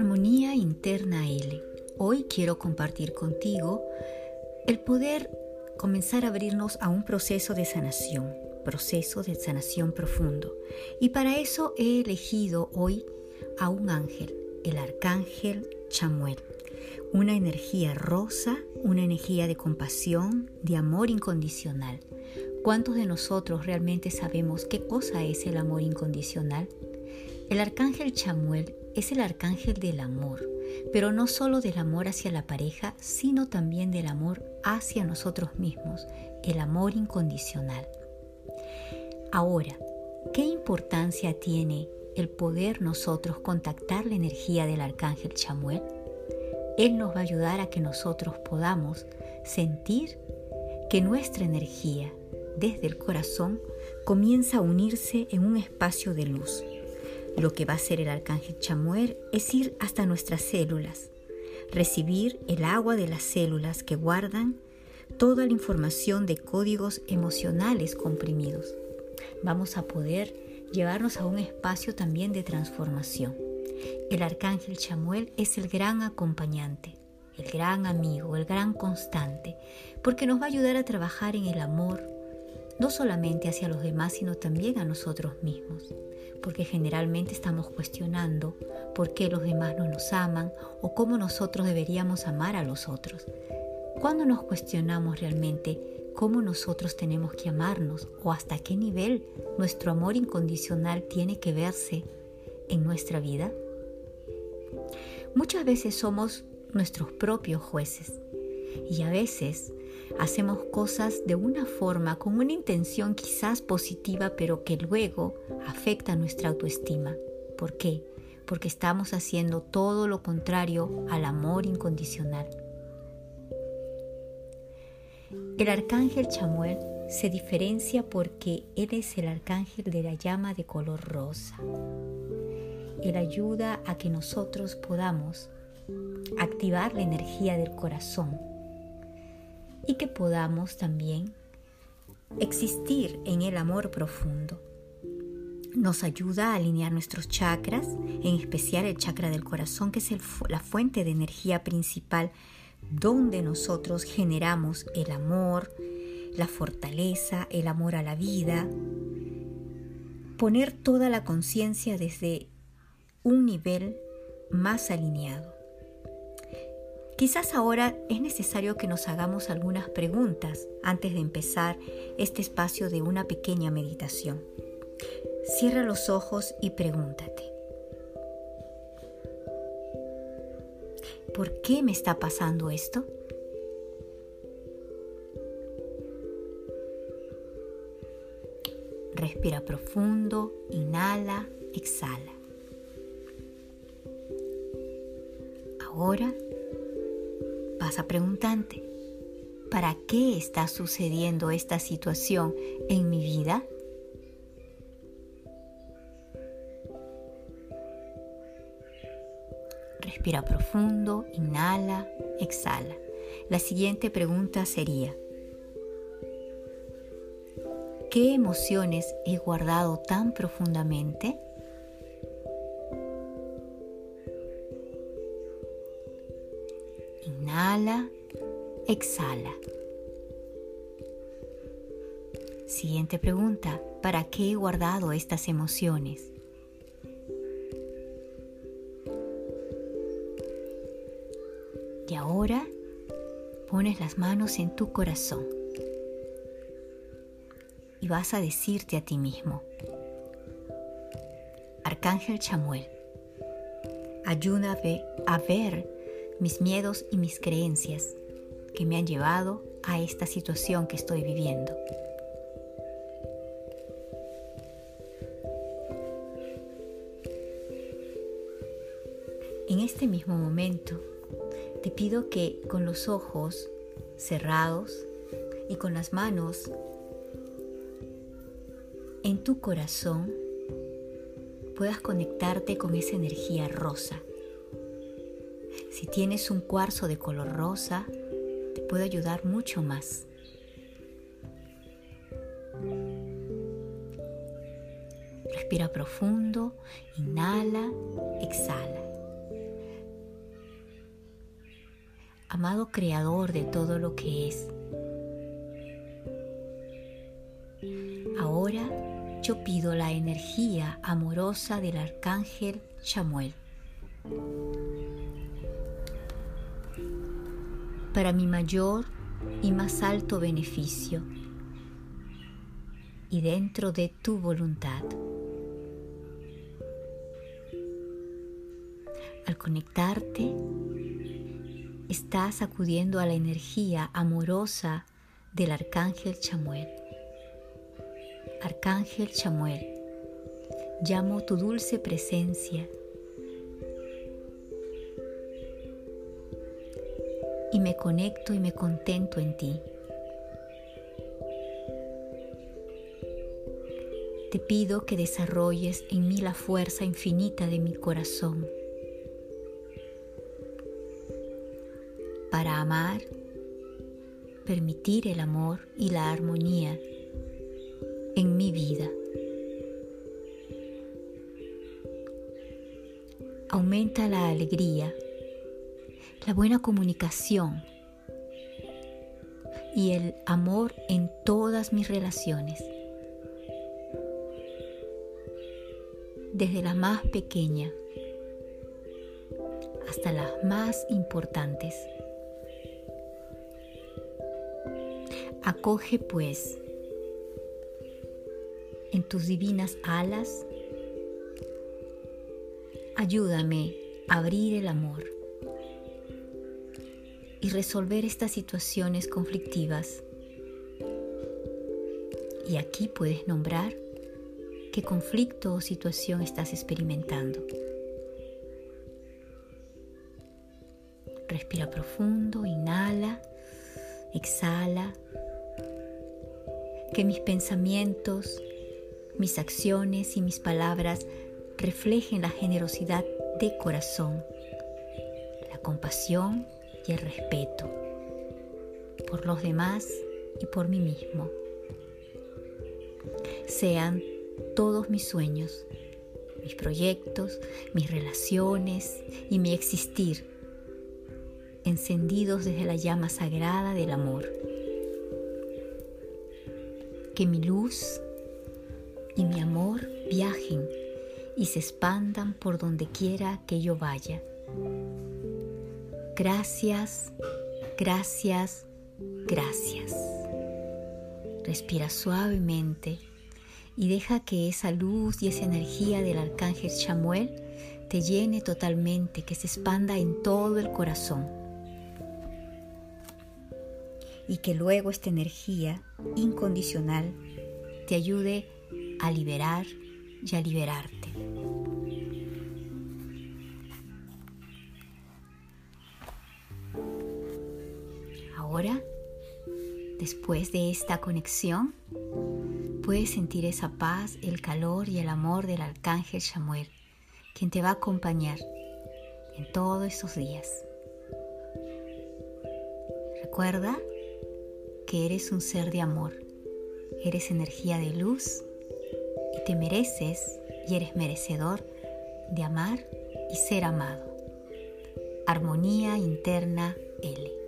Armonía Interna L. Hoy quiero compartir contigo el poder comenzar a abrirnos a un proceso de sanación, proceso de sanación profundo. Y para eso he elegido hoy a un ángel, el arcángel Chamuel. Una energía rosa, una energía de compasión, de amor incondicional. ¿Cuántos de nosotros realmente sabemos qué cosa es el amor incondicional? El arcángel Chamuel es el arcángel del amor, pero no solo del amor hacia la pareja, sino también del amor hacia nosotros mismos, el amor incondicional. Ahora, ¿qué importancia tiene el poder nosotros contactar la energía del arcángel Chamuel? Él nos va a ayudar a que nosotros podamos sentir que nuestra energía desde el corazón comienza a unirse en un espacio de luz lo que va a hacer el arcángel Chamuel es ir hasta nuestras células, recibir el agua de las células que guardan toda la información de códigos emocionales comprimidos. Vamos a poder llevarnos a un espacio también de transformación. El arcángel Chamuel es el gran acompañante, el gran amigo, el gran constante, porque nos va a ayudar a trabajar en el amor, no solamente hacia los demás, sino también a nosotros mismos porque generalmente estamos cuestionando por qué los demás no nos aman o cómo nosotros deberíamos amar a los otros. ¿Cuándo nos cuestionamos realmente cómo nosotros tenemos que amarnos o hasta qué nivel nuestro amor incondicional tiene que verse en nuestra vida? Muchas veces somos nuestros propios jueces y a veces hacemos cosas de una forma con una intención quizás positiva, pero que luego afecta nuestra autoestima. ¿Por qué? Porque estamos haciendo todo lo contrario al amor incondicional. El arcángel Chamuel se diferencia porque él es el arcángel de la llama de color rosa. Él ayuda a que nosotros podamos activar la energía del corazón y que podamos también existir en el amor profundo. Nos ayuda a alinear nuestros chakras, en especial el chakra del corazón, que es la fuente de energía principal donde nosotros generamos el amor, la fortaleza, el amor a la vida. Poner toda la conciencia desde un nivel más alineado. Quizás ahora es necesario que nos hagamos algunas preguntas antes de empezar este espacio de una pequeña meditación. Cierra los ojos y pregúntate. ¿Por qué me está pasando esto? Respira profundo, inhala, exhala. Ahora vas a preguntarte, ¿para qué está sucediendo esta situación en mi vida? Respira profundo, inhala, exhala. La siguiente pregunta sería, ¿qué emociones he guardado tan profundamente? Exhala. Siguiente pregunta, ¿para qué he guardado estas emociones? Y ahora pones las manos en tu corazón y vas a decirte a ti mismo, Arcángel Chamuel, ayúdame a ver mis miedos y mis creencias que me han llevado a esta situación que estoy viviendo. En este mismo momento, te pido que con los ojos cerrados y con las manos en tu corazón puedas conectarte con esa energía rosa. Si tienes un cuarzo de color rosa, puede ayudar mucho más. Respira profundo, inhala, exhala. Amado Creador de todo lo que es, ahora yo pido la energía amorosa del Arcángel Chamuel para mi mayor y más alto beneficio y dentro de tu voluntad. Al conectarte, estás acudiendo a la energía amorosa del Arcángel Chamuel. Arcángel Chamuel, llamo tu dulce presencia y me conecto y me contento en ti. Te pido que desarrolles en mí la fuerza infinita de mi corazón para amar, permitir el amor y la armonía en mi vida. Aumenta la alegría la buena comunicación y el amor en todas mis relaciones, desde la más pequeña hasta las más importantes. Acoge pues en tus divinas alas, ayúdame a abrir el amor y resolver estas situaciones conflictivas. Y aquí puedes nombrar qué conflicto o situación estás experimentando. Respira profundo, inhala, exhala. Que mis pensamientos, mis acciones y mis palabras reflejen la generosidad de corazón, la compasión y el respeto por los demás y por mí mismo. Sean todos mis sueños, mis proyectos, mis relaciones y mi existir encendidos desde la llama sagrada del amor. Que mi luz y mi amor viajen y se expandan por donde quiera que yo vaya Gracias, gracias, gracias. Respira suavemente y deja que esa luz y esa energía del arcángel Chamuel te llene totalmente, que se expanda en todo el corazón. Y que luego esta energía incondicional te ayude a liberar y a liberarte. Después de esta conexión, puedes sentir esa paz, el calor y el amor del arcángel Samuel, quien te va a acompañar en todos estos días. Recuerda que eres un ser de amor, eres energía de luz y te mereces y eres merecedor de amar y ser amado. Armonía interna L.